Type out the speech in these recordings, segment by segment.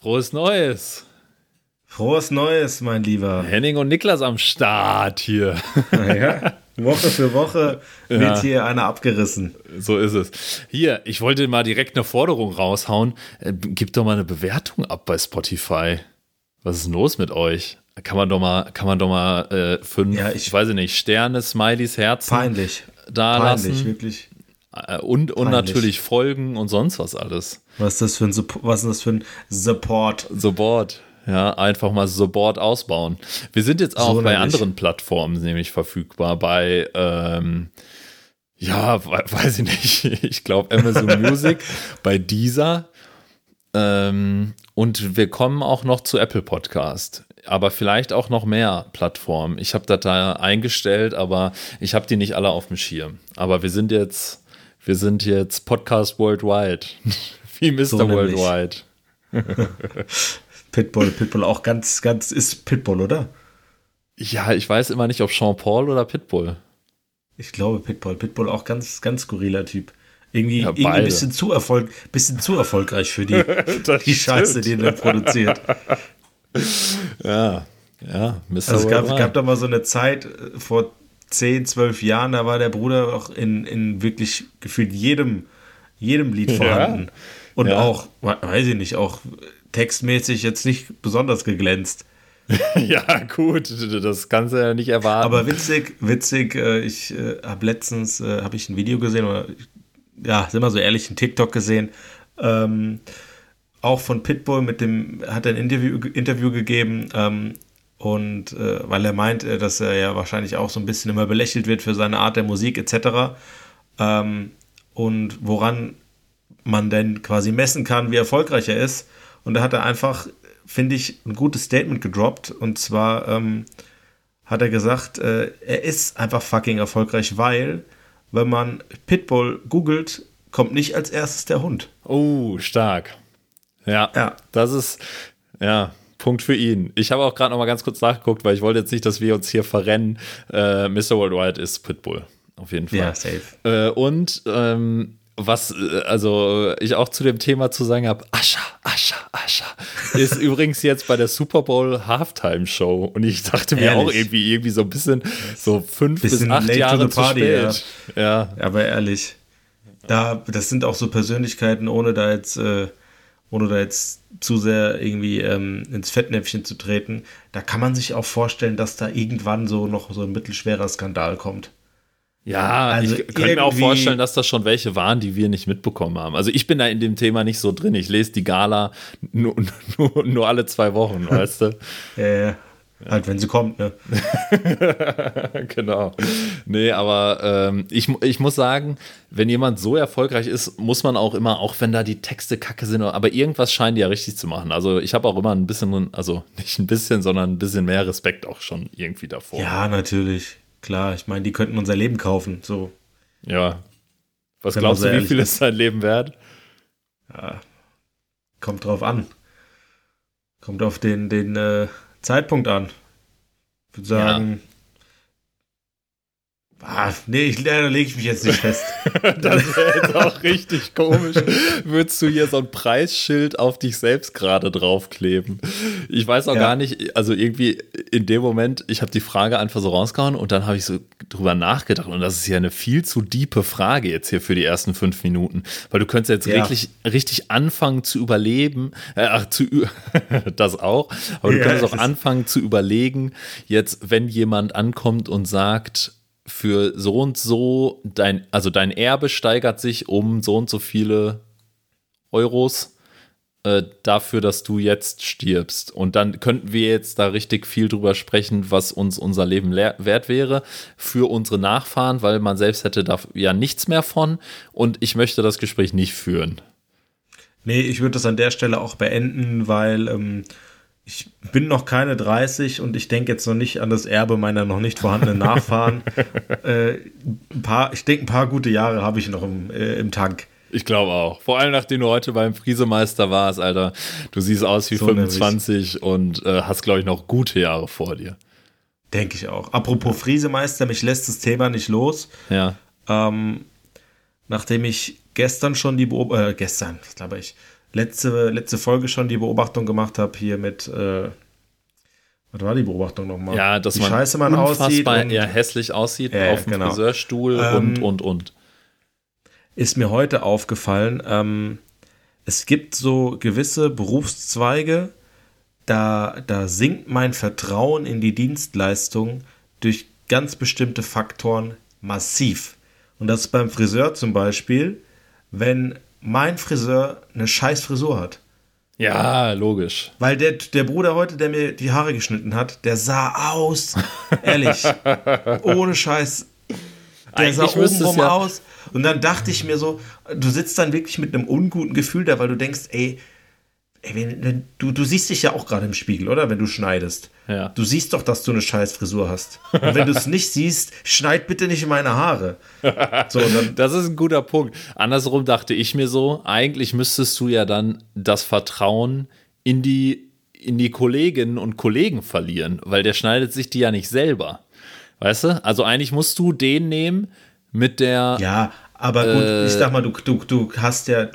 Frohes Neues. Frohes Neues, mein Lieber. Henning und Niklas am Start hier. Ja, Woche für Woche wird Ja. hier einer abgerissen. So ist es. Hier, ich wollte mal direkt eine Forderung raushauen. Äh, Gib doch mal eine Bewertung ab bei Spotify. Was ist denn los mit euch? Kann man doch mal, kann man doch mal äh, fünf, Ja, ich ich- weiß ich nicht, Sterne, Smileys, Herzen Peinlich. da Peinlich, lassen. wirklich. Äh, Und, und natürlich folgen und sonst was alles. Was ist das für ein, was ist das für ein Support? Support. Ja, einfach mal Support ausbauen. Wir sind jetzt auch So bei nämlich. anderen Plattformen nämlich verfügbar. Bei, ähm, ja, we- weiß ich nicht. Ich glaube Amazon Music, bei Deezer. Ähm, und wir kommen auch noch zu Apple Podcast. Aber vielleicht auch noch mehr Plattformen. Ich habe das da eingestellt, aber ich habe die nicht alle auf dem Schirm. Aber wir sind jetzt, wir sind jetzt Podcast Worldwide. Wie Mr. So. Worldwide. Pitbull, Pitbull auch ganz, ganz, ist Pitbull, oder? Ja, ich weiß immer nicht, ob Jean Paul oder Pitbull. Ich glaube Pitbull. Pitbull auch ganz, ganz skurriler Typ. Irgendwie, Ja, irgendwie ein bisschen zu, Erfolg, bisschen zu erfolgreich für die, die Scheiße, die er produziert. Ja, ja, Mr. Also es gab, gab da mal so eine Zeit äh, vor 10, 12 Jahren, da war der Bruder auch in, in wirklich gefühlt jedem, jedem Lied vorhanden. Und Ja. auch, we- weiß ich nicht, auch textmäßig jetzt nicht besonders geglänzt. ja, gut, das kannst du ja nicht erwarten. Aber witzig, witzig, äh, ich äh, habe letztens, äh, habe ich ein Video gesehen, oder ja, sind wir so ehrlich, ein TikTok gesehen, ähm, auch von Pitbull mit dem, hat er ein Interview, Interview gegeben, ähm, und äh, weil er meint, äh, dass er ja wahrscheinlich auch so ein bisschen immer belächelt wird für seine Art der Musik etc. Ähm, und woran man denn quasi messen kann, wie erfolgreich er ist. Und da hat er einfach, finde ich, ein gutes Statement gedroppt. Und zwar ähm, hat er gesagt, äh, er ist einfach fucking erfolgreich, weil, wenn man Pitbull googelt, kommt nicht als erstes der Hund. oh, stark. Ja, Ja. das ist, ja, Punkt für ihn. Ich habe auch gerade noch mal ganz kurz nachgeguckt, weil ich wollte jetzt nicht, dass wir uns hier verrennen. Äh, Mr. Worldwide ist Pitbull, auf jeden Fall. Ja, safe. Äh, und ähm, was äh, also ich auch zu dem Thema zu sagen habe, Ascha, Ascha, Ascha, ist übrigens jetzt bei der Super Bowl Halftime Show und ich dachte mir Ehrlich? auch irgendwie irgendwie so ein bisschen so fünf bis Bisschen acht late to Jahre the zu party, spät. Ja. Aber ehrlich, da, das sind auch so Persönlichkeiten, ohne da jetzt, äh, ohne da jetzt zu sehr irgendwie ähm, ins Fettnäpfchen zu treten. Da kann man sich auch vorstellen, dass da irgendwann so noch so ein mittelschwerer Skandal kommt. Ja, Also ich könnte mir auch vorstellen, dass das schon welche waren, die wir nicht mitbekommen haben. Also ich bin da in dem Thema nicht so drin. Ich lese die Gala nur, nur, nur alle zwei Wochen, weißt du? Äh, Halt, wenn sie kommt, ne? genau. Nee, aber ähm, ich, ich muss sagen, wenn jemand so erfolgreich ist, muss man auch immer, auch wenn da die Texte kacke sind, aber irgendwas scheinen die ja richtig zu machen. Also ich habe auch immer ein bisschen, also nicht ein bisschen, sondern ein bisschen mehr Respekt auch schon irgendwie davor. Ja, natürlich. Klar, ich meine, die könnten unser Leben kaufen. So, Ja. Was Wenn glaubst du, wie viel ist. sein Leben wert? kommt drauf an. Kommt auf den, den äh, Zeitpunkt an. Ich würde sagen. Ah, nee, ich, da lege ich mich jetzt nicht fest. Das wäre jetzt auch richtig komisch. Würdest du hier so ein Preisschild auf dich selbst gerade draufkleben? Ich weiß auch Ja. gar nicht, also irgendwie in dem Moment, ich habe die Frage einfach so rausgehauen und dann habe ich so drüber nachgedacht und das ist ja eine viel zu diepe Frage jetzt hier für die ersten fünf Minuten, weil du könntest jetzt Ja. richtig, richtig anfangen zu überleben, äh, ach, zu, das auch, aber du Ja, könntest auch anfangen zu überlegen, jetzt, wenn jemand ankommt und sagt, für so und so, dein, also dein Erbe steigert sich um so und so viele Euros äh, dafür, dass du jetzt stirbst. Und dann könnten wir jetzt da richtig viel drüber sprechen, was uns unser Leben wert wäre für unsere Nachfahren, weil man selbst hätte da ja nichts mehr von. Und ich möchte das Gespräch nicht führen. Nee, ich würde das an der Stelle auch beenden, weil ähm, ich bin noch keine 30 und ich denke jetzt noch nicht an das Erbe meiner noch nicht vorhandenen Nachfahren. äh, ein paar, ich denke, ein paar gute Jahre habe ich noch im, äh, im Tank. Ich glaube auch. Vor allem, nachdem du heute beim Friesemeister warst, Alter. Du siehst aus wie So 25 und äh, hast, glaube ich, noch gute Jahre vor dir. Denke ich auch. Apropos Friesemeister, mich lässt das Thema nicht los. Ja. Ähm, nachdem ich gestern schon die Beobachtung, äh, gestern, glaube ich, letzte, letzte Folge schon die Beobachtung gemacht habe, hier mit, äh, was war die Beobachtung nochmal? Ja, dass Wie man scheiße man aussieht. und ja, hässlich aussieht Ja, auf dem genau. Friseurstuhl Ähm, und, und, und. ist mir heute aufgefallen, ähm, es gibt so gewisse Berufszweige, da, da sinkt mein Vertrauen in die Dienstleistung durch ganz bestimmte Faktoren massiv. Und das ist beim Friseur zum Beispiel, wenn mein Friseur eine scheiß Frisur hat. Ja, logisch. Weil der, der Bruder heute, der mir die Haare geschnitten hat, der sah aus, ehrlich, ohne Scheiß. Der Eigentlich sah obenrum ja- aus. Und dann dachte ich mir so, du sitzt dann wirklich mit einem unguten Gefühl da, weil du denkst, ey, ey wenn, du, du siehst dich ja auch gerade im Spiegel, oder? Wenn du schneidest. Ja. Du siehst doch, dass du eine scheiß Frisur hast. Und wenn du es nicht siehst, schneid bitte nicht in meine Haare. So, Das ist ein guter Punkt. Andersrum dachte ich mir so, eigentlich müsstest du ja dann das Vertrauen in die, in die Kolleginnen und Kollegen verlieren, weil der schneidet sich die ja nicht selber. Weißt du? Also eigentlich musst du den nehmen mit der. Ja, aber gut, Äh, ich sag mal, du, du, du hast ja,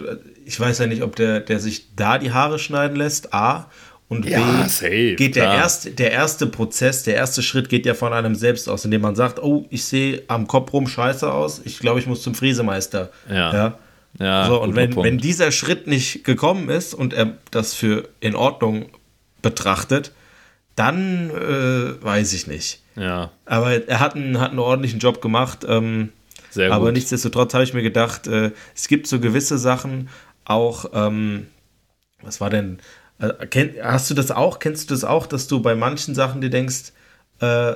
ich weiß ja nicht, ob der, der sich da die Haare schneiden lässt, A. Und Ja, B, safe, geht der klar. erste, der erste Prozess, der erste Schritt geht ja von einem selbst aus, indem man sagt, oh, ich sehe am Kopf rum scheiße aus, ich glaube, ich muss zum Friesemeister. Ja. ja. Ja, so, und wenn, Punkt. wenn dieser Schritt nicht gekommen ist und er das für in Ordnung betrachtet, dann äh, weiß ich nicht. Ja, Aber er hat einen, hat einen ordentlichen Job gemacht. Ähm, aber nichtsdestotrotz habe ich mir gedacht, äh, es gibt so gewisse Sachen, auch, ähm, was war denn, äh, kenn, hast du das auch, kennst du das auch, dass du bei manchen Sachen dir denkst, äh,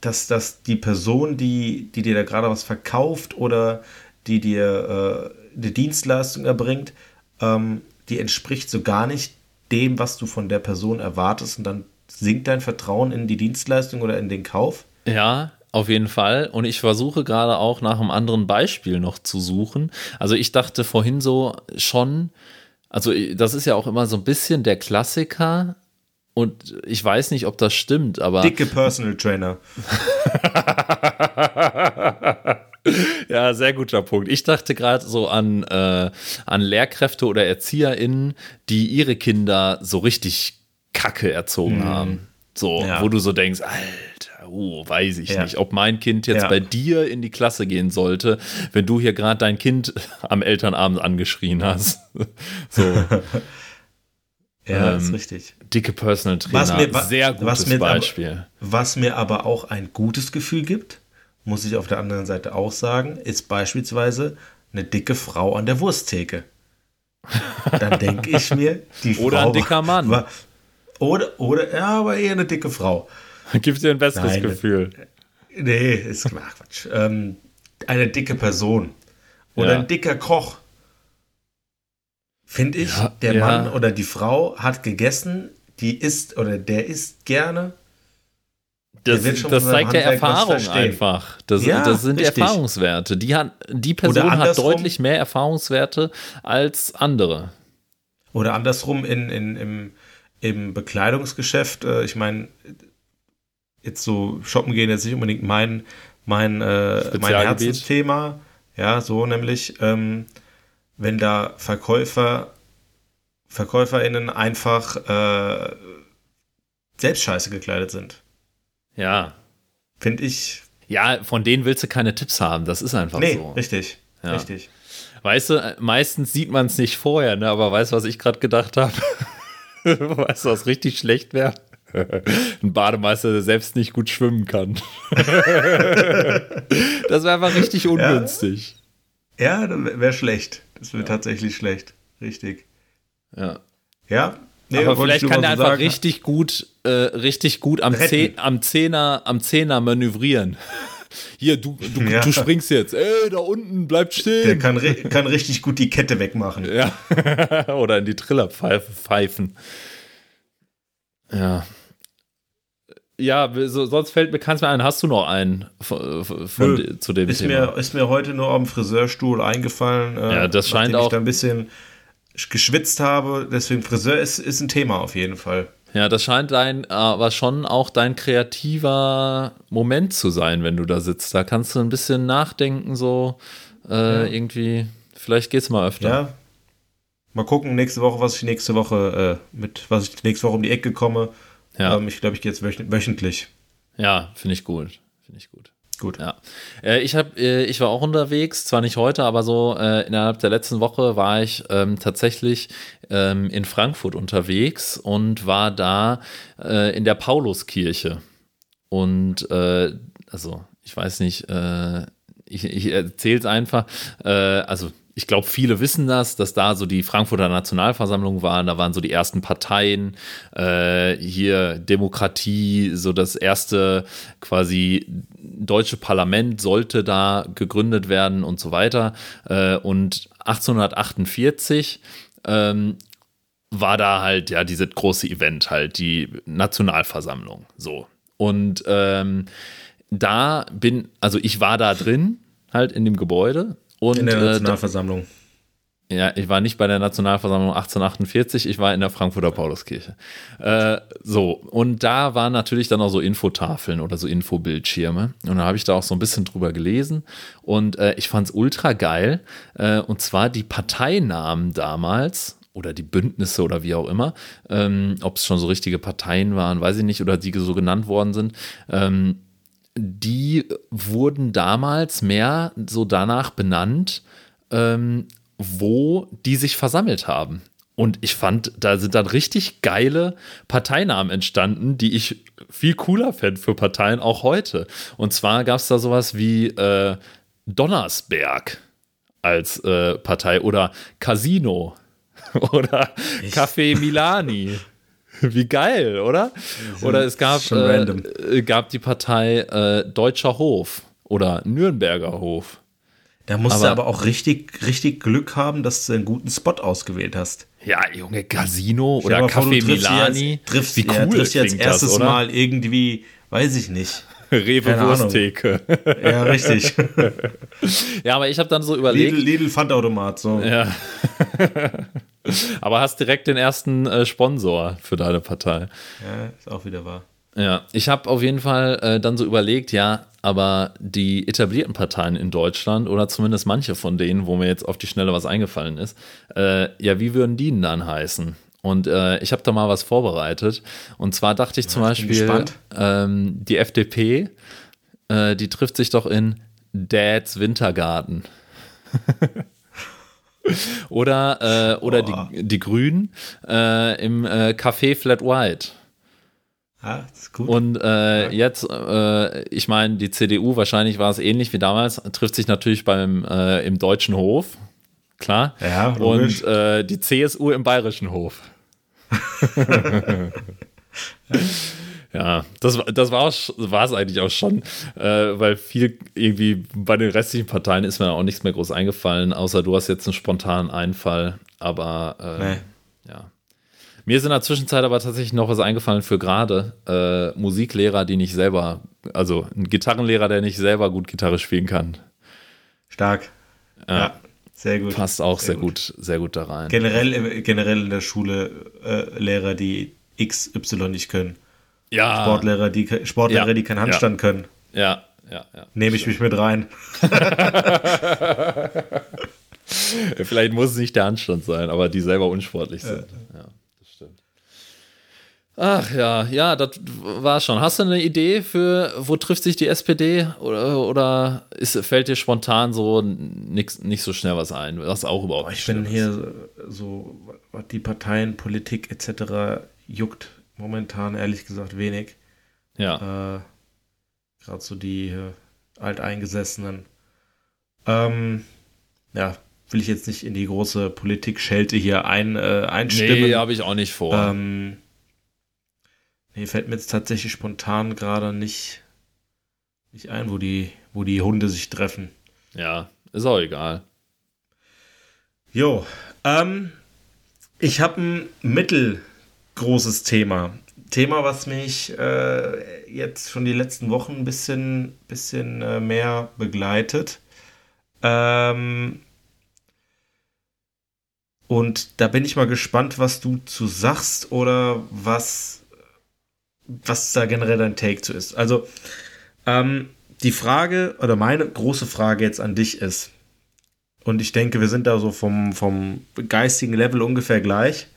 dass, dass die Person, die, die dir da gerade was verkauft oder die dir äh, eine Dienstleistung erbringt, ähm, die entspricht so gar nicht dem, was du von der Person erwartest und dann sinkt dein Vertrauen in die Dienstleistung oder in den Kauf? Ja, auf jeden Fall. Und ich versuche gerade auch nach einem anderen Beispiel noch zu suchen. Also ich dachte vorhin so schon, also das ist ja auch immer so ein bisschen der Klassiker. Und ich weiß nicht, ob das stimmt, aber Dicke Personal Trainer. ja, sehr guter Punkt. Ich dachte gerade so an, äh, an Lehrkräfte oder ErzieherInnen, die ihre Kinder so richtig kacke erzogen haben. So, Ja. wo du so denkst, Alter, oh, weiß ich Ja. nicht, ob mein Kind jetzt Ja. bei dir in die Klasse gehen sollte, wenn du hier gerade dein Kind am Elternabend angeschrien hast. so, Ja, Ähm, ist richtig. dicke Personal Was Trainer, mir- wa- sehr gutes was mir aber- Beispiel. Was mir aber auch ein gutes Gefühl gibt, muss ich auf der anderen Seite auch sagen, ist beispielsweise eine dicke Frau an der Wursttheke. Dann denke ich mir, die Frau. Oder ein dicker Mann. War, oder, oder, ja, aber eher eine dicke Frau. Gibt dir ein besseres Nein, Gefühl. Nee, ist ach, Quatsch. Ähm, eine dicke Person. Oder Ja. ein dicker Koch. Finde ich, Ja, der ja. Mann oder die Frau hat gegessen, die isst oder der isst gerne. Das, das zeigt was Erfahrung einfach. Das, Ja, das sind richtig. Erfahrungswerte. Die, hat, die Person hat deutlich mehr Erfahrungswerte als andere. Oder andersrum in, in, im, im Bekleidungsgeschäft. Äh, ich meine, jetzt so shoppen gehen jetzt nicht unbedingt mein, mein, äh, mein. Herzensthema. Ja, so nämlich, ähm, wenn da Verkäufer, VerkäuferInnen einfach äh, selbst scheiße gekleidet sind. Ja. Finde ich. Ja, von denen willst du keine Tipps haben. Das ist einfach Nee, so. richtig. Ja. Richtig. Weißt du, meistens sieht man es nicht vorher, ne? aber weißt du, was ich gerade gedacht habe? weißt du, was richtig schlecht wäre? Ein Bademeister, der selbst nicht gut schwimmen kann. das wäre einfach richtig ungünstig. Ja, wäre schlecht. Das wäre tatsächlich schlecht. Richtig. Ja. Ja. Nee, aber vielleicht kann der so einfach sagen. richtig gut, äh, richtig gut am, Retten. Zeh, am, Zehner, am Zehner manövrieren. Hier, du, du, Ja. du springst jetzt. Ey, da unten, bleib Der stehen. kann, ri- kann richtig gut die Kette wegmachen. Ja. Oder in die Triller pfeife- pfeifen. Ja. Ja, so, sonst fällt mir keins mehr ein. Hast du noch einen von, von, Nö. zu dem Ist Thema? mir, ist mir heute nur am Friseurstuhl eingefallen. äh, Ja, das scheint auch- ich da ein bisschen geschwitzt habe. Deswegen Friseur ist, ist ein Thema auf jeden Fall. Ja, das scheint dein, aber schon auch dein kreativer Moment zu sein, wenn du da sitzt. Da kannst du ein bisschen nachdenken, so äh, irgendwie. Vielleicht geht's mal öfter. Ja. mal gucken, nächste Woche, was ich nächste Woche äh, mit, was ich nächste Woche um die Ecke komme. Ja. Ähm, ich glaube, ich gehe jetzt wöchentlich. Ja, finde ich gut. Finde ich gut. Gut. Ja. Äh, ich, hab, äh, ich war auch unterwegs, zwar nicht heute, aber so äh, innerhalb der letzten Woche war ich ähm, tatsächlich ähm, in Frankfurt unterwegs und war da äh, in der Pauluskirche. Und äh, also, ich weiß nicht, äh, ich, ich erzähle es einfach. also, ich glaube, viele wissen das, dass da so die Frankfurter Nationalversammlung waren. Da waren so die ersten Parteien, äh, hier Demokratie, so das erste quasi deutsche Parlament sollte da gegründet werden und so weiter. Äh, und 1848 ähm, war da halt ja dieses große Event halt, die Nationalversammlung. So. Und ähm, da bin, also ich war da drin, halt in dem Gebäude und, in der äh, Nationalversammlung. Äh, ja, ich war nicht bei der Nationalversammlung 1848, ich war in der Frankfurter Pauluskirche. Äh, so, und da waren natürlich dann auch so Infotafeln oder so Infobildschirme. Und da habe ich da auch so ein bisschen drüber gelesen. Und äh, ich fand es ultra geil. Äh, und zwar die Parteinamen damals oder die Bündnisse oder wie auch immer, ähm, ob es schon so richtige Parteien waren, weiß ich nicht, oder die so genannt worden sind. Ähm, die wurden damals mehr so danach benannt, ähm, wo die sich versammelt haben. Und ich fand, da sind dann richtig geile Parteinamen entstanden, die ich viel cooler fände für Parteien auch heute. Und zwar gab es da sowas wie äh, Donnersberg als äh, Partei oder Casino oder Café Milani. Wie geil, oder? Oder es gab, äh, gab die Partei äh, Deutscher Hof oder Nürnberger Hof. Da musst aber, du aber auch richtig, richtig Glück haben, dass du einen guten Spot ausgewählt hast. Ja, Junge, Casino oder Café Milani. Triffst, Wie cool ja, triffst jetzt erstes das, Mal irgendwie, weiß ich nicht. Rewe Wursttheke. Ja, richtig. ja, aber ich habe dann so überlegt. Lidl, Lidl Pfandautomat, so. Ja. aber hast direkt den ersten äh, Sponsor für deine Partei. Ja, ist auch wieder wahr. Ja, ich habe auf jeden Fall äh, dann so überlegt, ja, aber die etablierten Parteien in Deutschland oder zumindest manche von denen, wo mir jetzt auf die Schnelle was eingefallen ist, äh, ja, wie würden die denn dann heißen? Und äh, ich habe da mal was vorbereitet. Und zwar dachte ich ja, zum Beispiel, ähm, die FDP, äh, die trifft sich doch in Dads Wintergarten. oder äh, oder die, die Grünen äh, im äh, Café Flat White. Ja, ist gut. Und äh, ja. jetzt, äh, ich meine, die CDU, wahrscheinlich war es ähnlich wie damals, trifft sich natürlich beim äh, im Deutschen Hof, klar. Ja, logisch. Und äh, die CSU im Bayerischen Hof. ja, das, das war es eigentlich auch schon, äh, weil viel irgendwie bei den restlichen Parteien ist mir auch nichts mehr groß eingefallen, außer du hast jetzt einen spontanen Einfall. Aber äh, nee. ja. Mir ist in der Zwischenzeit aber tatsächlich noch was eingefallen für gerade äh, Musiklehrer, die nicht selber, also ein Gitarrenlehrer, der nicht selber gut Gitarre spielen kann. Stark. Ja. ja. Sehr gut. Passt auch sehr, sehr gut. gut. sehr gut da rein. Generell, generell in der Schule äh, Lehrer, die XY nicht können. Ja. Sportlehrer, die, Sportlehrer, ja. die keinen Handstand ja. können. Ja, ja, ja. Nehme ich mich mit rein. Vielleicht muss es nicht der Handstand sein, aber die selber unsportlich sind. Ja. Ach ja, ja, das war schon. Hast du eine Idee für, wo trifft sich die SPD? Oder, oder ist, fällt dir spontan so nix, nicht so schnell was ein? Was auch überhaupt Ich bin hier so, was die Parteien, Politik etc. juckt momentan ehrlich gesagt wenig. Ja. Äh, Gerade so die äh, Alteingesessenen. Ähm, ja, will ich jetzt nicht in die große Politik-Schelte hier ein, äh, einstimmen. Nee, habe ich auch nicht vor. Ähm, Nee, fällt mir jetzt tatsächlich spontan gerade nicht, nicht ein, wo die, wo die Hunde sich treffen. Ja, ist auch egal. Jo, ähm, ich habe ein mittelgroßes Thema. Thema, was mich äh, jetzt schon die letzten Wochen ein bisschen, bisschen äh, mehr begleitet. Ähm, und da bin ich mal gespannt, was du zu sagst oder was was da generell dein Take zu ist. Also, ähm, die Frage oder meine große Frage jetzt an dich ist, und ich denke, wir sind da so vom, vom geistigen Level ungefähr gleich.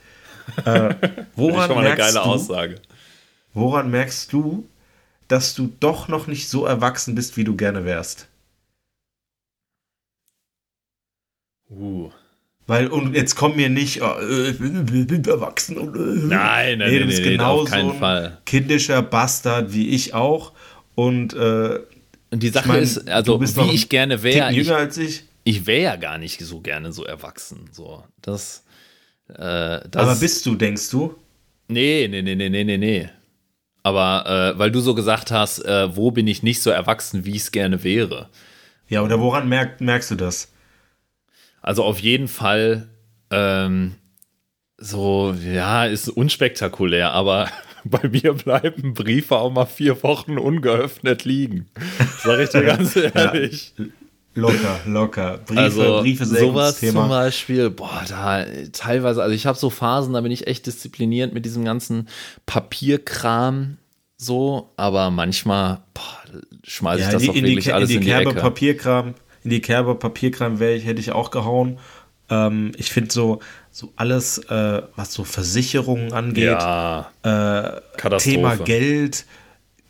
Äh, woran, schon mal eine merkst geile du, Aussage. woran merkst du, dass du doch noch nicht so erwachsen bist, wie du gerne wärst? Uh. Weil, und jetzt komm mir nicht, oh, ich bin, ich erwachsen. Und, äh. Nein, nein, Nee, nein, du bist nein, genau auf keinen so ein Fall. kindischer Bastard wie ich auch. Und äh, Und die Sache mein, ist, also wie ich gerne wäre, ich, jünger als ich. ich wäre ja gar nicht so gerne so erwachsen. So, das, äh, Aber bist du, denkst du? Nee, nee, nee, nee, nee, nee, nee. Aber äh, weil du so gesagt hast, äh, wo bin ich nicht so erwachsen, wie ich es gerne wäre. Ja, oder woran merk, merkst du das? Also auf jeden Fall ähm, so, ja, ist unspektakulär, aber bei mir bleiben Briefe auch mal vier Wochen ungeöffnet liegen. Sag ich dir ganz ehrlich. Locker, locker. Briefe, also Briefe sowas Thema. zum Beispiel, boah, da teilweise, also ich habe so Phasen, da bin ich echt diszipliniert mit diesem ganzen Papierkram so, aber manchmal schmeiße ich Ja, das in auch die, in die, wirklich alles in in die die Kerbe Ecke. Papierkram, in die Kerbe Papierkram wäre ich, hätte ich auch gehauen. Ähm, ich finde so, so alles, äh, was so Versicherungen angeht, ja, äh. Thema Geld,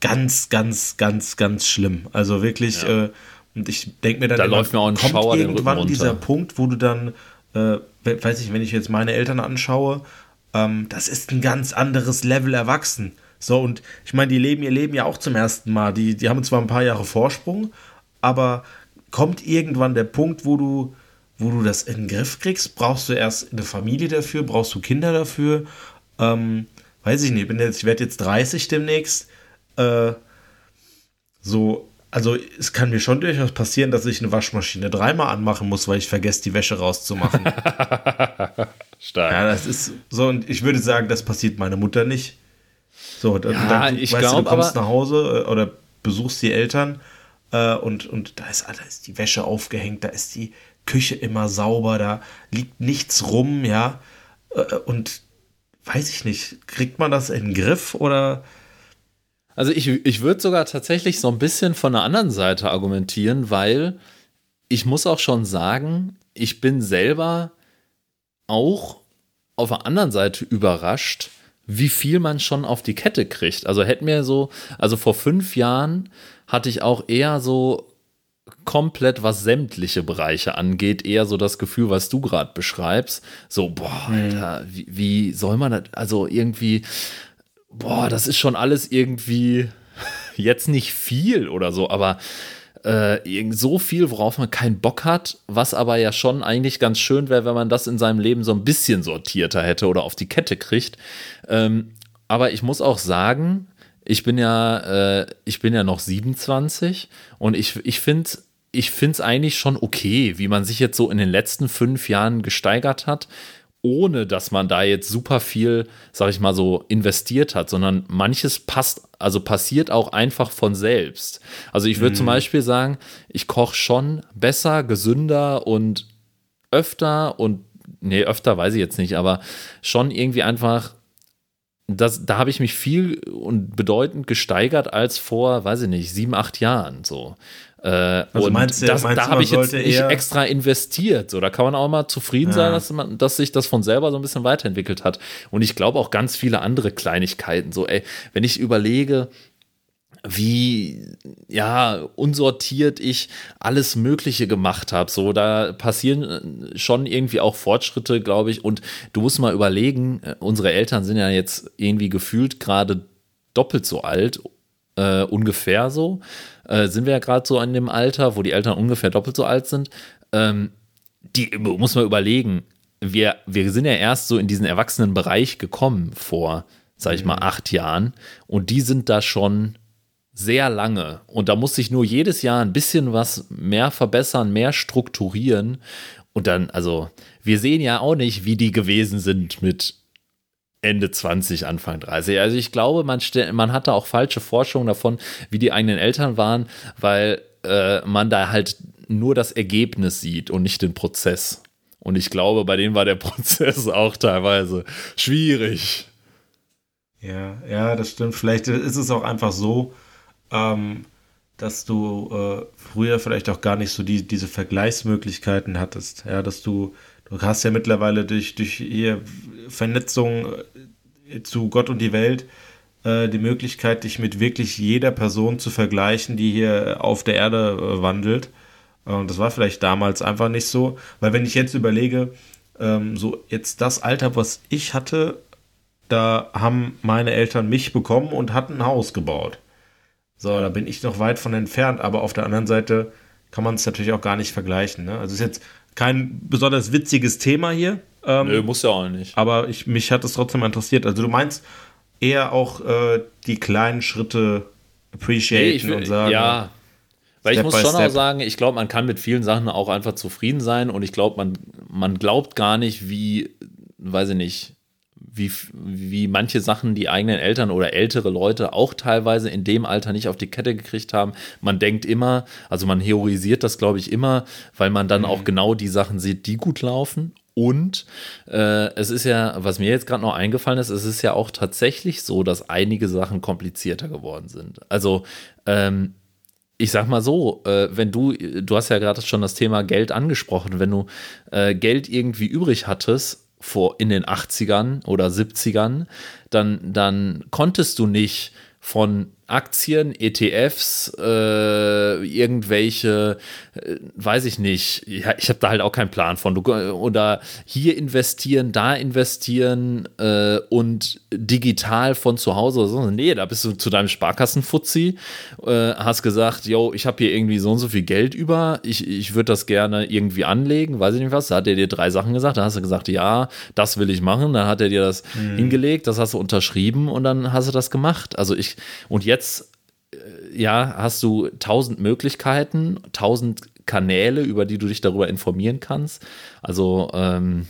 ganz, ganz, ganz, ganz schlimm. Also wirklich, äh, und ich denke mir dann, Da immer, läuft mir auch ein kommt Schauer irgendwann dieser Punkt, wo du dann, äh, we- weiß ich, wenn ich jetzt meine Eltern anschaue, ähm, das ist ein ganz anderes Level erwachsen. So, und ich meine, die leben ihr Leben ja auch zum ersten Mal. Die, die haben zwar ein paar Jahre Vorsprung, aber kommt irgendwann der Punkt, wo du, wo du das in den Griff kriegst? Brauchst du erst eine Familie dafür? Brauchst du Kinder dafür? Ähm, weiß ich nicht, ich bin jetzt, ich werde jetzt 30 demnächst. Äh, so, also es kann mir schon durchaus passieren, dass ich eine Waschmaschine dreimal anmachen muss, weil ich vergesse, die Wäsche rauszumachen. Stark. ja, das ist so, und ich würde sagen, das passiert meiner Mutter nicht. So, dann, Ja, dann ich weißt du, kommst aber- nach Hause äh, oder besuchst die Eltern äh, und, und da, ist, da ist die Wäsche aufgehängt, da ist die Küche immer sauber, da liegt nichts rum, ja. Äh, und weiß ich nicht, kriegt man das in den Griff oder Also ich, ich würde sogar tatsächlich so ein bisschen von der anderen Seite argumentieren, weil ich muss auch schon sagen, ich bin selber auch auf der anderen Seite überrascht, wie viel man schon auf die Kette kriegt. Also hätte mir so, also vor fünf Jahren hatte ich auch eher so komplett, was sämtliche Bereiche angeht, eher so das Gefühl, was du gerade beschreibst. So, boah, Alter, wie, wie soll man das, also irgendwie, boah, das ist schon alles irgendwie jetzt nicht viel oder so, aber äh, so viel, worauf man keinen Bock hat, was aber ja schon eigentlich ganz schön wäre, wenn man das in seinem Leben so ein bisschen sortierter hätte oder auf die Kette kriegt. Ähm, aber ich muss auch sagen, ich bin ja, äh, ich bin ja noch 27 und ich, ich finde ich finde es eigentlich schon okay, wie man sich jetzt so in den letzten fünf Jahren gesteigert hat, ohne dass man da jetzt super viel, sag ich mal so, investiert hat, sondern manches passt, also passiert auch einfach von selbst. Also ich würde zum Beispiel sagen, ich koche schon besser, gesünder und öfter und, nee, öfter weiß ich jetzt nicht, aber schon irgendwie einfach das, da habe ich mich viel und bedeutend gesteigert als vor, weiß ich nicht, sieben, acht Jahren so. Äh, Also und meinst du- das, meinst da habe ich jetzt nicht extra investiert. So, da kann man auch mal zufrieden sein, Ja. dass, man, dass sich das von selber so ein bisschen weiterentwickelt hat. Und ich glaube auch ganz viele andere Kleinigkeiten. So, ey, wenn ich überlege, wie ja unsortiert ich alles Mögliche gemacht habe. So, da passieren äh, schon irgendwie auch Fortschritte, glaube ich. Und du musst mal überlegen, äh, unsere Eltern sind ja jetzt irgendwie gefühlt gerade doppelt so alt, äh, ungefähr so. Äh, sind wir ja gerade so in dem Alter, wo die Eltern ungefähr doppelt so alt sind. Ähm, die muss man überlegen, wir, wir sind ja erst so in diesen Erwachsenenbereich gekommen vor, sag ich mal, acht Jahren. Und die sind da schon sehr lange. Und da muss sich nur jedes Jahr ein bisschen was mehr verbessern, mehr strukturieren. Und dann, also, wir sehen ja auch nicht, wie die gewesen sind mit Ende 20, Anfang 30. Also ich glaube, man, man hatte auch falsche Forschungen davon, wie die eigenen Eltern waren, weil äh, man da halt nur das Ergebnis sieht und nicht den Prozess. Und ich glaube, bei denen war der Prozess auch teilweise schwierig. Ja, ja, das stimmt. Vielleicht ist es auch einfach so, ähm, dass du äh, früher vielleicht auch gar nicht so die, diese Vergleichsmöglichkeiten hattest. Ja, dass du, du hast ja mittlerweile durch, durch hier Vernetzung äh, zu Gott und die Welt äh, die Möglichkeit, dich mit wirklich jeder Person zu vergleichen, die hier auf der Erde äh, wandelt. Und das war vielleicht damals einfach nicht so, weil wenn ich jetzt überlege, ähm, so jetzt das Alter, was ich hatte, da haben meine Eltern mich bekommen und hatten ein Haus gebaut. So, da bin ich noch weit von entfernt, aber auf der anderen Seite kann man es natürlich auch gar nicht vergleichen. Ne? Also ist jetzt kein besonders witziges Thema hier. Ähm, Nö, muss ja auch nicht. Aber ich, mich hat es trotzdem interessiert. Also du meinst eher auch äh, die kleinen Schritte appreciaten nee, will, und sagen. Ja, weil Step ich muss schon Step. auch sagen, ich glaube, man kann mit vielen Sachen auch einfach zufrieden sein und ich glaube, man, man glaubt gar nicht, wie, weiß ich nicht, wie, wie manche Sachen die eigenen Eltern oder ältere Leute auch teilweise in dem Alter nicht auf die Kette gekriegt haben. Man denkt immer, also man heroisiert das, glaube ich, immer, weil man dann mhm. auch genau die Sachen sieht, die gut laufen. Und äh, es ist ja, was mir jetzt gerade noch eingefallen ist, es ist ja auch tatsächlich so, dass einige Sachen komplizierter geworden sind. Also ähm, ich sag mal so, äh, wenn du, du hast ja gerade schon das Thema Geld angesprochen, wenn du äh, Geld irgendwie übrig hattest, vor in den 80ern oder 70ern, dann, dann konntest du nicht von Aktien, ETFs, äh, irgendwelche, äh, weiß ich nicht, ja, ich habe da halt auch keinen Plan von. Du, oder hier investieren, da investieren äh, und digital von zu Hause oder so. Nee, da bist du zu deinem Sparkassenfutzi, äh, hast gesagt, yo, ich habe hier irgendwie so und so viel Geld über, ich, ich würde das gerne irgendwie anlegen, weiß ich nicht was. Da hat er dir drei Sachen gesagt, da hast du gesagt, ja, das will ich machen, dann hat er dir das mhm. hingelegt, das hast du unterschrieben und dann hast du das gemacht. Also ich, und jetzt jetzt äh, ja, hast du tausend Möglichkeiten, tausend Kanäle, über die du dich darüber informieren kannst. Also ähm,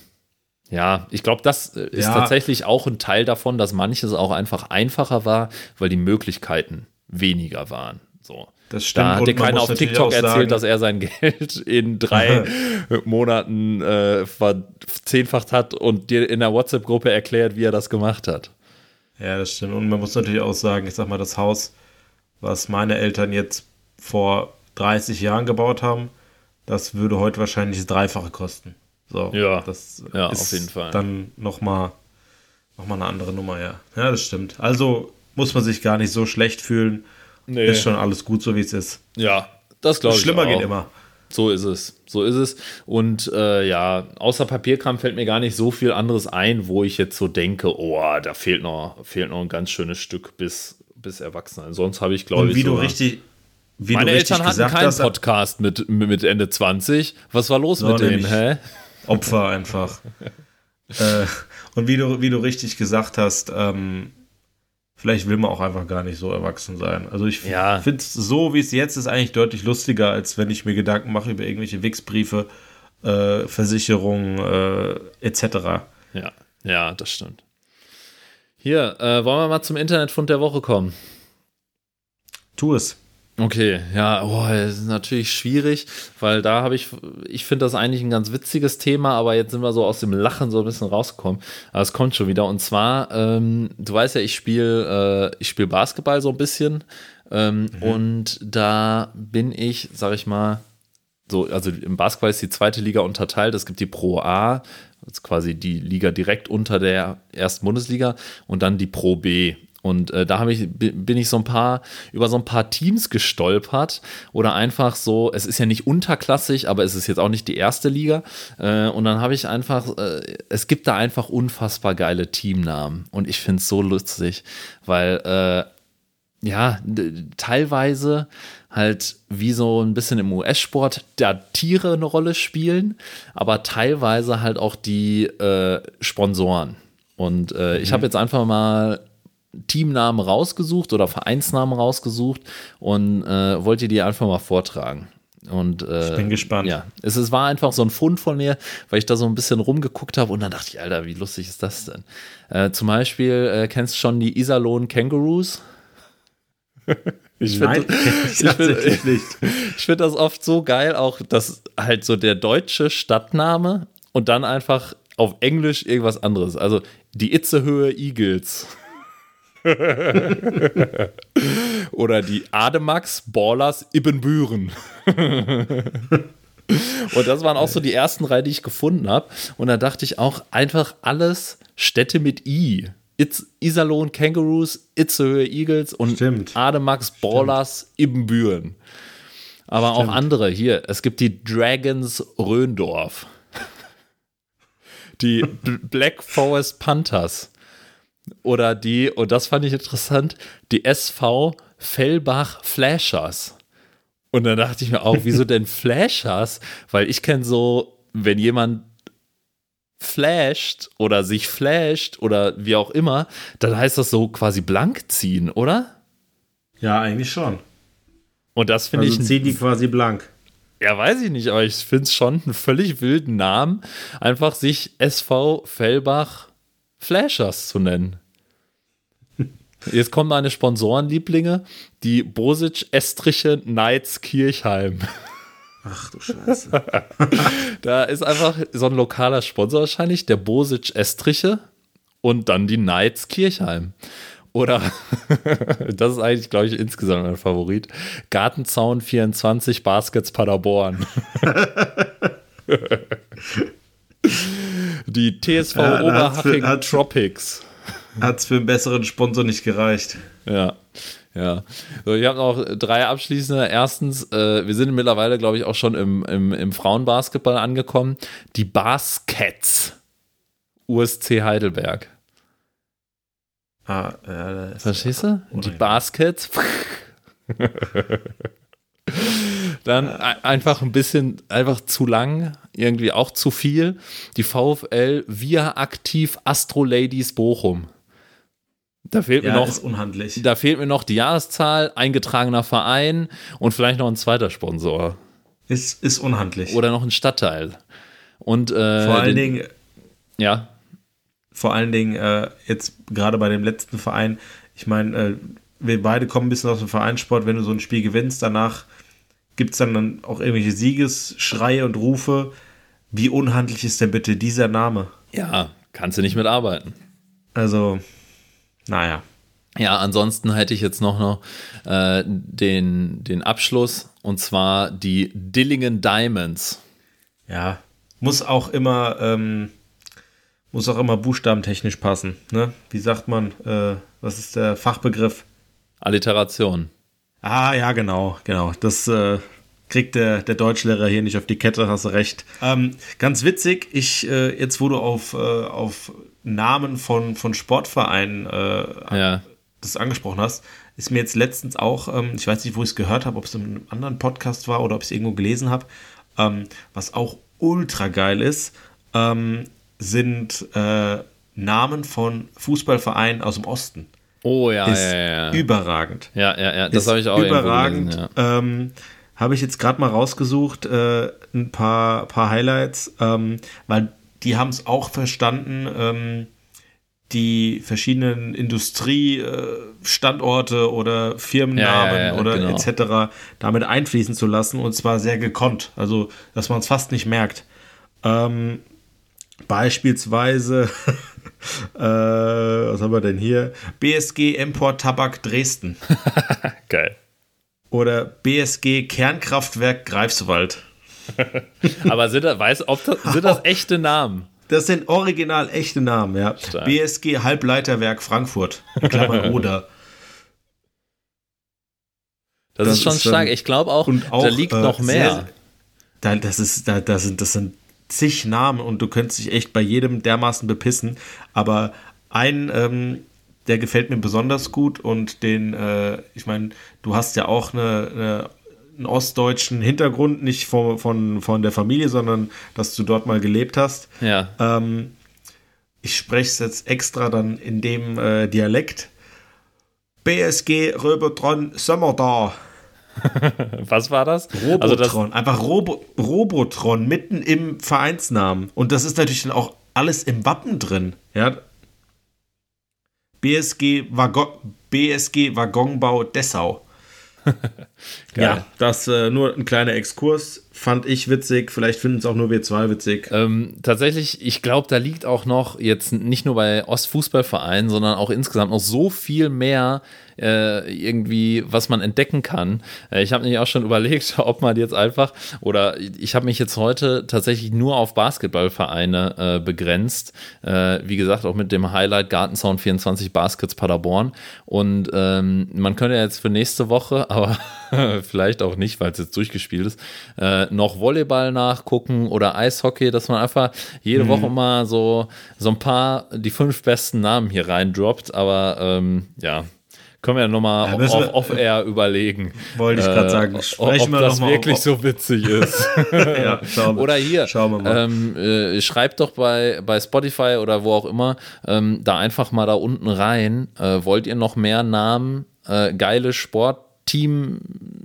ja, ich glaube, das äh, ist ja. tatsächlich auch ein Teil davon, dass manches auch einfach einfacher war, weil die Möglichkeiten weniger waren. So. Das stimmt. Da hat dir keiner auf TikTok erzählt, dass er sein Geld in drei Monaten äh, verzehnfacht hat und dir in der WhatsApp-Gruppe erklärt, wie er das gemacht hat. Ja, das stimmt. Und man muss natürlich auch sagen, ich sag mal, das Haus, was meine Eltern jetzt vor 30 Jahren gebaut haben, das würde heute wahrscheinlich das Dreifache kosten. So, ja, das ja, ist auf jeden Fall. Dann nochmal noch mal eine andere Nummer, ja. Ja, das stimmt. Also muss man sich gar nicht so schlecht fühlen. Nee. Ist schon alles gut, so wie es ist. Ja, das glaube ich. Schlimmer auch. geht immer. So ist es. So ist es. Und äh, ja, außer Papierkram fällt mir gar nicht so viel anderes ein, wo ich jetzt so denke, oh, da fehlt noch, fehlt noch ein ganz schönes Stück bis, bis Erwachsene. Sonst habe ich, glaube ich, wie du richtig. Wie meine du Eltern hatten keinen hast, Podcast mit, mit Ende 20. Was war los so mit denen? Hä? Opfer einfach. äh, und wie du, wie du richtig gesagt hast, ähm, Vielleicht will man auch einfach gar nicht so erwachsen sein. Also ich ja. finde es so, wie es jetzt ist, eigentlich deutlich lustiger, als wenn ich mir Gedanken mache über irgendwelche Wix-Briefe, äh, Versicherungen äh, etc. Ja, ja, das stimmt. Hier, äh, wollen wir mal zum Internetfund der Woche kommen? Tu es. Okay, ja, oh, das ist natürlich schwierig, weil da habe ich, ich finde das eigentlich ein ganz witziges Thema, aber jetzt sind wir so aus dem Lachen so ein bisschen rausgekommen. Aber es kommt schon wieder. Und zwar, ähm, du weißt ja, ich spiele, äh, ich spiele Basketball so ein bisschen. Ähm, mhm. Und da bin ich, sag ich mal, so, also im Basketball ist die zweite Liga unterteilt. Es gibt die Pro A, das ist quasi die Liga direkt unter der ersten Bundesliga, und dann die Pro B. Und äh, da ich, bin ich so ein paar, über so ein paar Teams gestolpert oder einfach so, es ist ja nicht unterklassig, aber es ist jetzt auch nicht die erste Liga. Äh, und dann habe ich einfach, äh, es gibt da einfach unfassbar geile Teamnamen. Und ich finde es so lustig, weil, äh, ja, teilweise halt wie so ein bisschen im US-Sport da Tiere eine Rolle spielen, aber teilweise halt auch die äh, Sponsoren. Und äh, mhm. ich habe jetzt einfach mal Teamnamen rausgesucht oder Vereinsnamen rausgesucht und äh, wollte die einfach mal vortragen. Und, äh, ich bin gespannt. Ja, es, es war einfach so ein Fund von mir, weil ich da so ein bisschen rumgeguckt habe und dann dachte ich, Alter, wie lustig ist das denn? Äh, zum Beispiel, äh, kennst du schon die Iserlohn Kangaroos? ich Nein, das, ich finde ich find das oft so geil, auch dass halt so der deutsche Stadtname und dann einfach auf Englisch irgendwas anderes. Also die Itzehöhe Eagles. Oder die Ademax Ballers Ibbenbüren. Und das waren auch so die ersten drei, die ich gefunden habe. Und da dachte ich auch einfach alles Städte mit I. It's Iserlohn Kangaroos, Itzehöhe Eagles und Stimmt. Ademax Ballers Ibbenbüren. Aber Stimmt. auch andere. Hier, es gibt die Dragons Röndorf. Die Black Forest Panthers. Oder die, und das fand ich interessant, die SV Fellbach Flashers. Und dann dachte ich mir auch, wieso denn Flashers? Weil ich kenne so, wenn jemand flasht oder sich flasht oder wie auch immer, dann heißt das so quasi blank ziehen, oder? Ja, eigentlich schon. Und das finde Also ich ziehen die quasi blank. Ja, weiß ich nicht, aber ich finde es schon einen völlig wilden Namen, einfach sich SV Fellbach Flashers zu nennen. Jetzt kommen meine Sponsorenlieblinge, die Bosic Estriche Knights Kirchheim. Ach du Scheiße. Da ist einfach so ein lokaler Sponsor wahrscheinlich, der Bosic Estriche und dann die Knights Kirchheim. Oder, das ist eigentlich, glaube ich, insgesamt mein Favorit, Gartenzaun 24 Baskets Paderborn. Die TSV Ja, Oberhaching hat's- Tropics. Hat's für einen besseren Sponsor nicht gereicht. Ja, ja. So, ich habe noch drei abschließende. Erstens, äh, wir sind mittlerweile, glaube ich, auch schon im, im, im Frauenbasketball angekommen. Die Baskets. USC Heidelberg. Ah, ja, da ist Verstehst du? Die. Baskets. Dann ein- einfach ein bisschen, einfach zu lang, irgendwie auch zu viel. Die VfL Via Aktiv Astro Ladies Bochum. Da fehlt mir ja, noch ist unhandlich. Da fehlt mir noch die Jahreszahl, eingetragener Verein und vielleicht noch ein zweiter Sponsor. Ist, ist unhandlich. Oder noch ein Stadtteil. Und äh, vor allen den, Dingen, ja, vor allen Dingen äh, jetzt gerade bei dem letzten Verein, ich meine, äh, wir beide kommen ein bisschen aus dem Vereinssport, wenn du so ein Spiel gewinnst, danach gibt es dann, dann auch irgendwelche Siegesschreie und Rufe. Wie unhandlich ist denn bitte dieser Name? ja, kannst du nicht mitarbeiten. Also, naja. Ja, ansonsten hätte ich jetzt noch, noch äh, den, den Abschluss und zwar die Dillingen Diamonds. Ja, muss auch immer, ähm, muss auch immer buchstabentechnisch passen. Ne? Wie sagt man, äh, was ist der Fachbegriff? Alliteration. Ah, ja, genau, genau. Das äh, kriegt der, der Deutschlehrer hier nicht auf die Kette, hast du recht. Ähm, ganz witzig, ich, äh, jetzt wo du auf, äh, auf Namen von, von Sportvereinen äh, Ja. das angesprochen hast, ist mir jetzt letztens auch, ähm, ich weiß nicht, wo ich es gehört habe, ob es in einem anderen Podcast war oder ob ich es irgendwo gelesen habe, ähm, was auch ultra geil ist, ähm, sind äh, Namen von Fußballvereinen aus dem Osten. Oh ja, Ist ja, ja, ja. überragend. Ja, ja, ja. Das habe ich auch überragend. gelesen, ja. Ähm, habe ich jetzt gerade mal rausgesucht, äh, ein paar, paar Highlights, ähm, weil die haben es auch verstanden, ähm, die verschiedenen Industriestandorte oder Firmennamen Ja, ja, ja, oder genau. etc. damit einfließen zu lassen und zwar sehr gekonnt, also dass man es fast nicht merkt. Ähm, beispielsweise, äh, was haben wir denn hier? BSG Import Tabak Dresden Geil. oder BSG Kernkraftwerk Greifswald. Aber sind das, weiß, ob das, sind das echte Namen? Das sind original echte Namen, ja. Stark. BSG Halbleiterwerk Frankfurt. In Klammern oder. Das, Das ist schon ist, stark. ähm, Ich glaube auch, auch, da liegt äh, noch mehr. sehr- Da, das, ist, da, da sind, das sind zig Namen und du könntest dich echt bei jedem dermaßen bepissen. Aber ein, ähm, der gefällt mir besonders gut und den, äh, ich meine, du hast ja auch eine, eine, einen ostdeutschen Hintergrund, nicht von, von, von der Familie, sondern dass du dort mal gelebt hast. ja. Ähm, ich spreche es jetzt extra dann in dem äh, Dialekt. BSG Robotron Sommer da. Was war das? Robotron, Also das, einfach Robo Robotron mitten im Vereinsnamen. Und das ist natürlich dann auch alles im Wappen drin. Ja. BSG, Waggon, BSG Waggonbau Dessau. Ja, das äh, nur ein kleiner Exkurs. Fand ich witzig. Vielleicht finden es auch nur wir zwei witzig. Ähm, tatsächlich, ich glaube, da liegt auch noch jetzt nicht nur bei Ostfußballvereinen, sondern auch insgesamt noch so viel mehr äh, irgendwie, was man entdecken kann. Äh, ich habe nämlich auch schon überlegt, ob man jetzt einfach, oder ich habe mich jetzt heute tatsächlich nur auf Basketballvereine äh, begrenzt. Äh, wie gesagt, auch mit dem Highlight Gartenzaun 24 Baskets Paderborn. Und ähm, man könnte jetzt für nächste Woche, aber vielleicht auch nicht, weil es jetzt durchgespielt ist, äh, noch Volleyball nachgucken oder Eishockey, dass man einfach jede mhm. Woche mal so, so ein paar, die fünf besten Namen hier reindroppt. Aber ähm, ja, können wir ja nochmal ja, off-air überlegen. Wollte ich gerade sagen. Sprechen ob wir das wirklich auf, so witzig ist. ja, schauen wir. Oder hier, schauen wir mal. Ähm, äh, schreibt doch bei, bei Spotify oder wo auch immer ähm, da einfach mal da unten rein. Äh, wollt ihr noch mehr Namen, äh, geile Sportteam,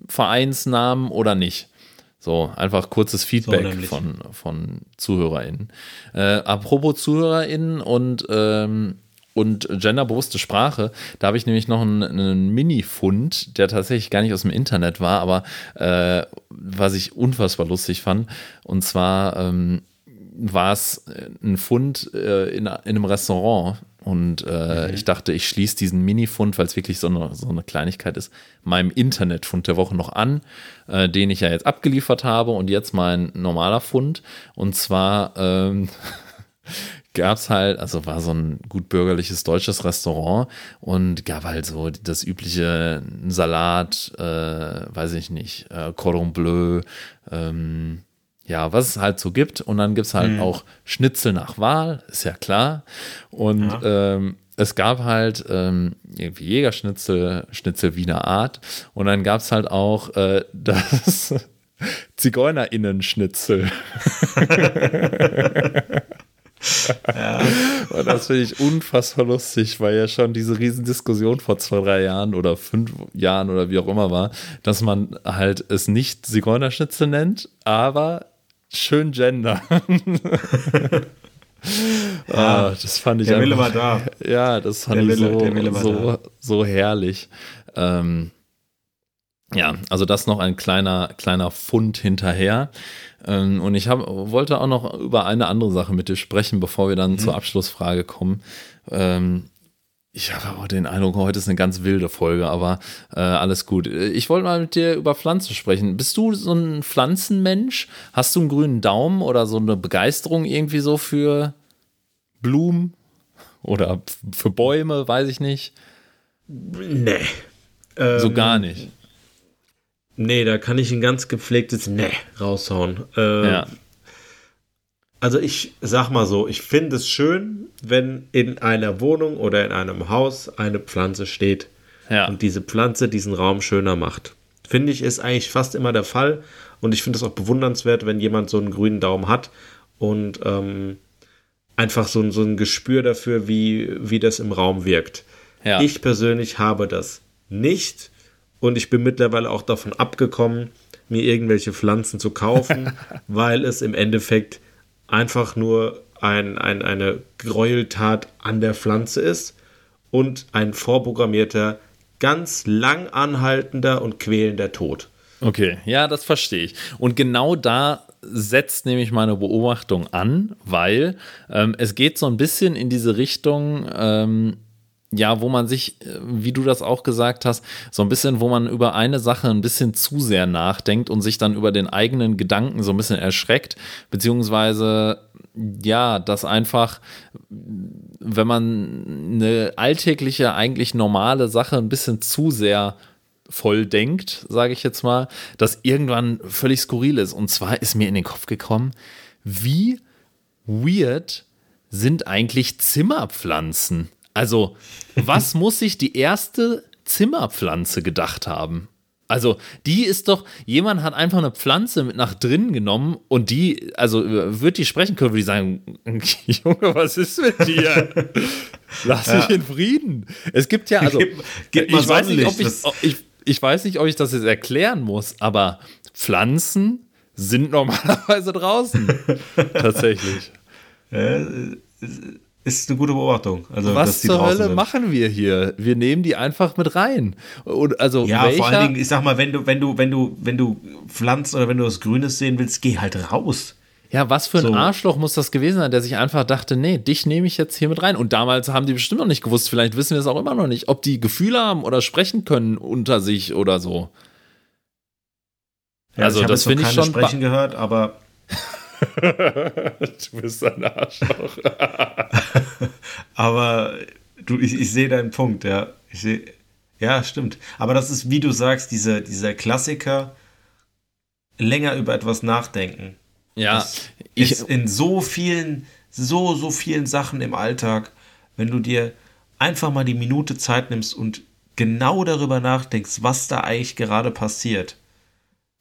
Vereinsnamen oder nicht? So, einfach kurzes Feedback so von, von ZuhörerInnen. Äh, apropos ZuhörerInnen und ähm, und genderbewusste Sprache. Da habe ich nämlich noch einen, einen Mini-Fund, der tatsächlich gar nicht aus dem Internet war, aber äh, was ich unfassbar lustig fand. Und zwar ähm, war es ein Fund äh, in, in, einem Restaurant. Und äh, mhm. ich dachte, ich schließe diesen Mini-Fund, weil es wirklich so eine, so eine Kleinigkeit ist, meinem Internet-Fund der Woche noch an, äh, den ich ja jetzt abgeliefert habe. Und jetzt mein normaler Fund. Und zwar ähm, gab es halt, also war so ein gut bürgerliches deutsches Restaurant und gab halt so das übliche Salat, äh, weiß ich nicht, äh, Cordon Bleu, ähm, ja, was es halt so gibt. Und dann gibt es halt mhm. auch Schnitzel nach Wahl, ist ja klar. Und ja. ähm, es gab halt ähm, irgendwie Jägerschnitzel, Schnitzel Wiener Art. Und dann gab es halt auch äh, das ZigeunerInnen-Schnitzel. Ja. Und das finde ich unfassbar lustig, weil ja schon diese Riesendiskussion vor zwei, drei Jahren oder fünf Jahren oder wie auch immer war, dass man halt es nicht Zigeunerschnitzel nennt, aber schön Gender. Ja, ah, das fand ich der Wille war da. Ja, das fand der ich Wille, so, so, so herrlich. Ähm, ja, also das noch ein kleiner, kleiner Fund hinterher. Ähm, und ich hab, wollte auch noch über eine andere Sache mit dir sprechen, bevor wir dann mhm. zur Abschlussfrage kommen. Ähm, ich habe auch den Eindruck, heute ist eine ganz wilde Folge, aber äh, alles gut. Ich wollte mal mit dir über Pflanzen sprechen. Bist du so ein Pflanzenmensch? Hast du einen grünen Daumen oder so eine Begeisterung irgendwie so für Blumen oder für Bäume, weiß ich nicht? Nee. So ähm, gar nicht. Nee, da kann ich ein ganz gepflegtes Nee raushauen. Äh, ja. Also ich sag mal so, ich finde es schön, wenn in einer Wohnung oder in einem Haus eine Pflanze steht ja. und diese Pflanze diesen Raum schöner macht. Finde ich, ist eigentlich fast immer der Fall und ich finde es auch bewundernswert, wenn jemand so einen grünen Daumen hat und ähm, einfach so, so ein Gespür dafür, wie, wie das im Raum wirkt. Ja. Ich persönlich habe das nicht und ich bin mittlerweile auch davon abgekommen, mir irgendwelche Pflanzen zu kaufen, weil es im Endeffekt einfach nur ein, ein, eine Gräueltat an der Pflanze ist und ein vorprogrammierter, ganz lang anhaltender und quälender Tod. Okay, ja, das verstehe ich. Und genau da setzt nämlich meine Beobachtung an, weil ähm, es geht so ein bisschen in diese Richtung, ähm, ja, wo man sich, äh, wie du das auch gesagt hast, so ein bisschen, wo man über eine Sache ein bisschen zu sehr nachdenkt und sich dann über den eigenen Gedanken so ein bisschen erschreckt, beziehungsweise ja, das einfach, wenn man eine alltägliche, eigentlich normale Sache ein bisschen zu sehr voll denkt, sage ich jetzt mal, dass irgendwann völlig skurril ist. Und zwar ist mir in den Kopf gekommen, wie weird sind eigentlich Zimmerpflanzen? Also, was muss sich die erste Zimmerpflanze gedacht haben? Also, die ist doch, jemand hat einfach eine Pflanze mit nach drinnen genommen und die, also, wird die sprechen können, würde ich sagen, Junge, was ist mit dir? Lass ja. mich in Frieden. Es gibt ja, also, gib, gib ich, weiß nicht, ob ich, ich, ich weiß nicht, ob ich das jetzt erklären muss, aber Pflanzen sind normalerweise draußen. Tatsächlich. Ja, ist eine gute Beobachtung. Also, Was zur Hölle sind. machen wir hier? Wir nehmen die einfach mit rein. Und also ja, welcher? vor allen Dingen, ich sag mal, wenn du, wenn du, wenn du, wenn du Pflanzen oder wenn du was Grünes sehen willst, geh halt raus. Ja, was für ein so. Arschloch muss das gewesen sein, der sich einfach dachte, nee, dich nehme ich jetzt hier mit rein. Und damals haben die bestimmt noch nicht gewusst, vielleicht wissen wir es auch immer noch nicht, ob die Gefühle haben oder sprechen können unter sich oder so. Ja, also, das finde ich schon. sprechen gehört, aber du bist ein Arschloch. Aber du, ich, ich sehe deinen Punkt, ja. Ich sehe, ja, stimmt. Aber das ist, wie du sagst, dieser, dieser Klassiker, länger über etwas nachdenken. Ja. Das ich, ist in so vielen, so, so vielen Sachen im Alltag, wenn du dir einfach mal die Minute Zeit nimmst und genau darüber nachdenkst, was da eigentlich gerade passiert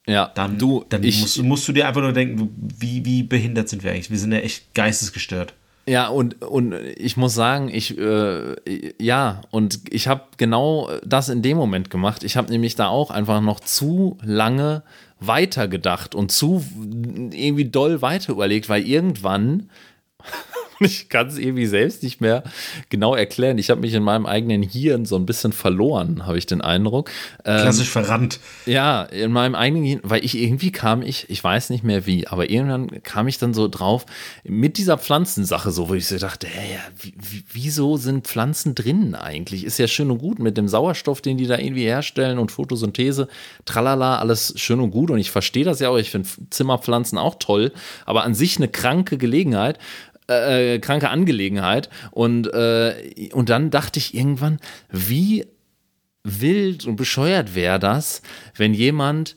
ja, dann, du, dann ich, musst, musst, du dir einfach nur denken, wie, wie behindert sind wir eigentlich? Wir sind ja echt geistesgestört. Ja, und, und ich muss sagen, ich, äh, ja, und ich habe genau das in dem Moment gemacht. Ich habe nämlich da auch einfach noch zu lange weitergedacht und zu irgendwie doll weiter überlegt, weil irgendwann ich kann es irgendwie selbst nicht mehr genau erklären. Ich habe mich in meinem eigenen Hirn so ein bisschen verloren, habe ich den Eindruck. Ähm, Klassisch verrannt. Ja, in meinem eigenen Hirn, weil ich irgendwie kam ich, ich weiß nicht mehr wie, aber irgendwann kam ich dann so drauf mit dieser Pflanzensache, so wo ich so dachte, hey, wieso sind Pflanzen drin eigentlich? Ist ja schön und gut mit dem Sauerstoff, den die da irgendwie herstellen und Photosynthese, tralala, alles schön und gut und ich verstehe das ja auch. Ich finde Zimmerpflanzen auch toll, aber an sich eine kranke Gelegenheit. Äh, äh, kranke Angelegenheit. Und, äh, und dann dachte ich irgendwann, wie wild und bescheuert wäre das, wenn jemand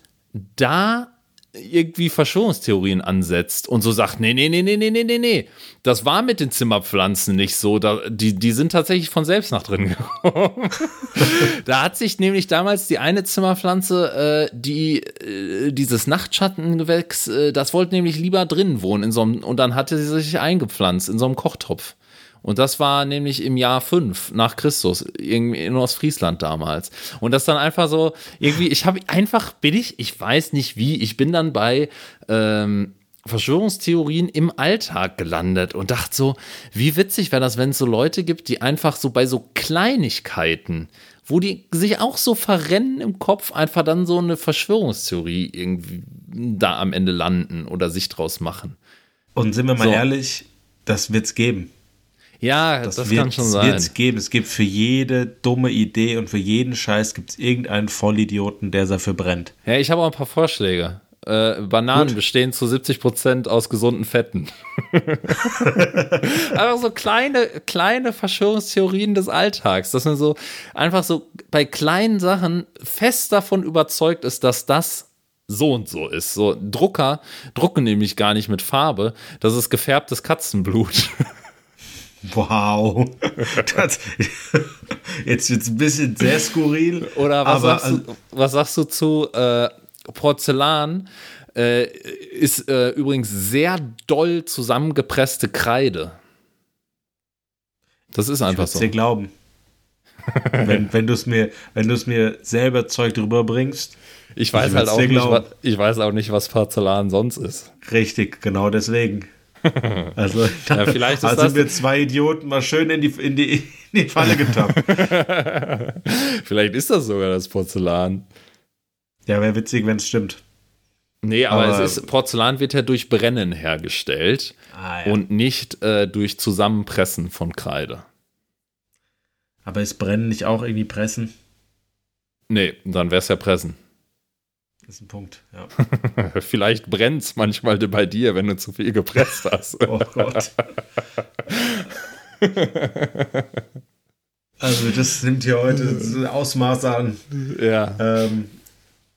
da irgendwie Verschwörungstheorien ansetzt und so sagt, nee, nee, nee, nee, nee, nee, nee, nee, das war mit den Zimmerpflanzen nicht so, da, die, die sind tatsächlich von selbst nach drin gekommen. da hat sich nämlich damals die eine Zimmerpflanze, äh, die, äh, dieses Nachtschattengewächs, äh, das wollte nämlich lieber drin wohnen in so einem, und dann hatte sie sich eingepflanzt in so einem Kochtopf. Und das war nämlich im Jahr 5 nach Christus, irgendwie in Ostfriesland damals. Und das dann einfach so, irgendwie, ich habe einfach, bin ich, ich weiß nicht wie, ich bin dann bei ähm, Verschwörungstheorien im Alltag gelandet und dachte so, wie witzig wäre das, wenn es so Leute gibt, die einfach so bei so Kleinigkeiten, wo die sich auch so verrennen im Kopf, einfach dann so eine Verschwörungstheorie irgendwie da am Ende landen oder sich draus machen. Und sind wir mal so. ehrlich, das wird's geben. Ja, das, das wird, kann schon sein. Es geben. Es gibt für jede dumme Idee und für jeden Scheiß gibt es irgendeinen Vollidioten, der dafür brennt. Ja, ich habe auch ein paar Vorschläge. Äh, Bananen Gut. bestehen zu 70 Prozent aus gesunden Fetten. einfach so kleine, kleine Verschwörungstheorien des Alltags, dass man so einfach so bei kleinen Sachen fest davon überzeugt ist, dass das so und so ist. So Drucker drucken nämlich gar nicht mit Farbe, das ist gefärbtes Katzenblut. Wow. Das, jetzt wird es ein bisschen sehr skurril. Oder was, sagst, du, was sagst du zu äh, Porzellan? Äh, ist äh, übrigens sehr doll zusammengepresste Kreide. Das ist einfach ich so. dir glauben. wenn wenn du es mir, mir selber Zeug drüber bringst. Ich weiß ich halt auch nicht, was, ich weiß auch nicht, was Porzellan sonst ist. Richtig, genau deswegen. Also, ja, vielleicht ist also sind wir zwei Idioten mal schön in die, in die, in die Falle getappt. vielleicht ist das sogar das Porzellan. Ja, wäre witzig, wenn es stimmt. Nee, aber, aber, es ist, Porzellan wird ja durch Brennen hergestellt ah, ja. und nicht äh, durch Zusammenpressen von Kreide. Aber ist Brennen nicht auch irgendwie Pressen? Nee, dann wäre es ja Pressen. Das ist ein Punkt, ja. Vielleicht brennt es manchmal bei dir, wenn du zu viel gepresst hast. oh Gott. also, das nimmt hier heute so Ausmaße an. Ja. Ähm,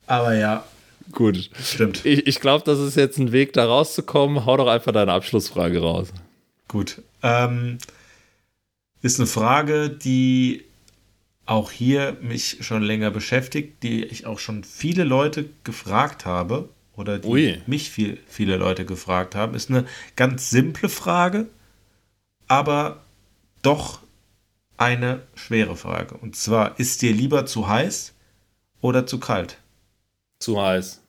aber ja. Gut. Stimmt. Ich, ich glaube, das ist jetzt ein Weg, da rauszukommen. Hau doch einfach deine Abschlussfrage raus. Gut. Ähm, ist eine Frage, die auch hier mich schon länger beschäftigt, die ich auch schon viele Leute gefragt habe oder die Ui. mich viel, viele Leute gefragt haben. Ist eine ganz simple Frage, aber doch eine schwere Frage. Und zwar, ist dir lieber zu heiß oder zu kalt? Zu heiß.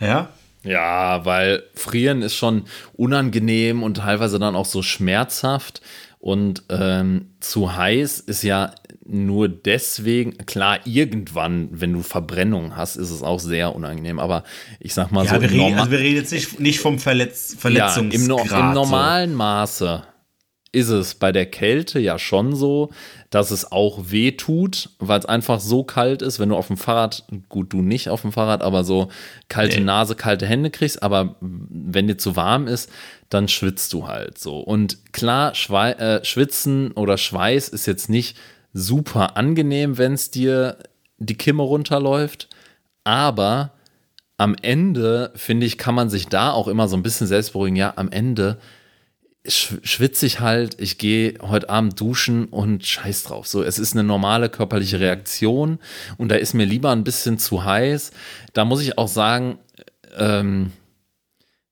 Ja? Ja, weil frieren ist schon unangenehm und teilweise dann auch so schmerzhaft. Und ähm, zu heiß ist ja nur deswegen, klar, irgendwann, wenn du Verbrennung hast, ist es auch sehr unangenehm. Aber ich sag mal ja, so. Wir reden, also wir reden jetzt nicht, nicht vom Verletz Verletzungsgrad. Ja, im, no im normalen. Maße ist es bei der Kälte ja schon so, dass es auch weh tut, weil es einfach so kalt ist, wenn du auf dem Fahrrad, gut, du nicht auf dem Fahrrad, aber so kalte nee. Nase, kalte Hände kriegst, aber wenn dir zu warm ist, dann schwitzt du halt so. Und klar, Schwe äh, Schwitzen oder Schweiß ist jetzt nicht super angenehm, wenn es dir die Kimme runterläuft, aber am Ende, finde ich, kann man sich da auch immer so ein bisschen selbst beruhigen. Ja, am Ende schwitze ich halt, ich gehe heute Abend duschen und scheiß drauf. So, es ist eine normale körperliche Reaktion und da ist mir lieber ein bisschen zu heiß. Da muss ich auch sagen, ähm,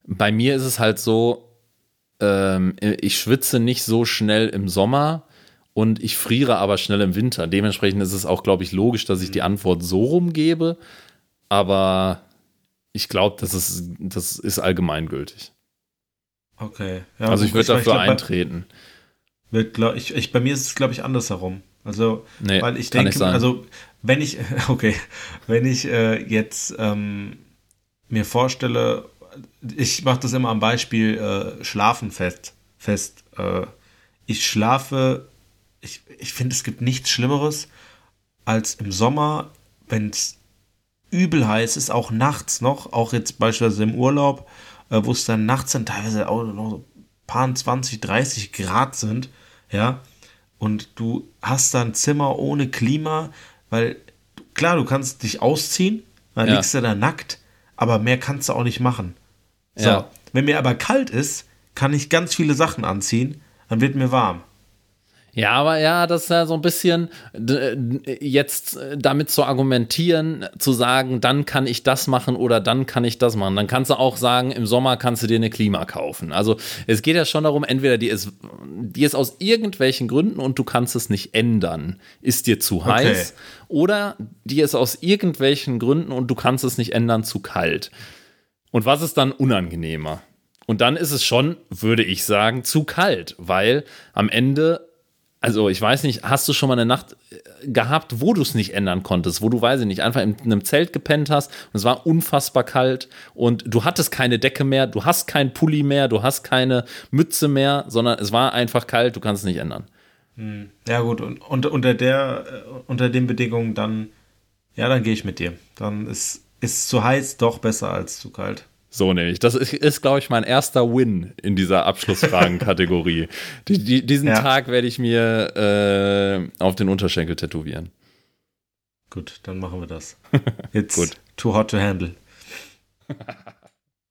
bei mir ist es halt so, ähm, ich schwitze nicht so schnell im Sommer und ich friere aber schnell im Winter. Dementsprechend ist es auch, glaube ich, logisch, dass ich die Antwort so rumgebe. Aber ich glaube, das ist, das ist allgemeingültig. Okay. Ja, also ich würde dafür glaub, eintreten. Wird, glaub, ich, ich, bei mir ist es, glaube ich, andersherum. Also, nee, weil ich denke, also wenn ich, okay, wenn ich äh, jetzt ähm, mir vorstelle, ich mache das immer am Beispiel äh, Schlafen fest. fest äh, ich schlafe, ich, ich finde, es gibt nichts Schlimmeres, als im Sommer, wenn es übel heiß ist, auch nachts noch, auch jetzt beispielsweise im Urlaub, äh, wo es dann nachts dann teilweise auch noch so paar 20, 30 Grad sind, ja, und du hast dann Zimmer ohne Klima, weil klar, du kannst dich ausziehen, dann ja. liegst du da nackt, aber mehr kannst du auch nicht machen. So, ja. wenn mir aber kalt ist, kann ich ganz viele Sachen anziehen, dann wird mir warm. Ja, aber ja, das ist ja so ein bisschen jetzt damit zu argumentieren, zu sagen, dann kann ich das machen oder dann kann ich das machen. Dann kannst du auch sagen, im Sommer kannst du dir eine Klima kaufen. Also es geht ja schon darum, entweder die ist, die ist aus irgendwelchen Gründen und du kannst es nicht ändern, ist dir zu heiß, okay. oder die ist aus irgendwelchen Gründen und du kannst es nicht ändern, zu kalt. Und was ist dann unangenehmer? Und dann ist es schon, würde ich sagen, zu kalt, weil am Ende also ich weiß nicht, hast du schon mal eine Nacht äh, gehabt, wo du es nicht ändern konntest, wo du, weiß ich nicht, einfach in einem Zelt gepennt hast und es war unfassbar kalt und du hattest keine Decke mehr, du hast keinen Pulli mehr, du hast keine Mütze mehr, sondern es war einfach kalt, du kannst es nicht ändern. Hm. Ja gut, und, und unter der, äh, unter den Bedingungen dann, ja, dann gehe ich mit dir. Dann ist, ist zu heiß doch besser als zu kalt. So nämlich. Das ist, ist glaube ich, mein erster Win in dieser Abschlussfragen-Kategorie. die, die, diesen ja. Tag werde ich mir äh, auf den Unterschenkel tätowieren. Gut, dann machen wir das. Jetzt Gut. too hot to handle.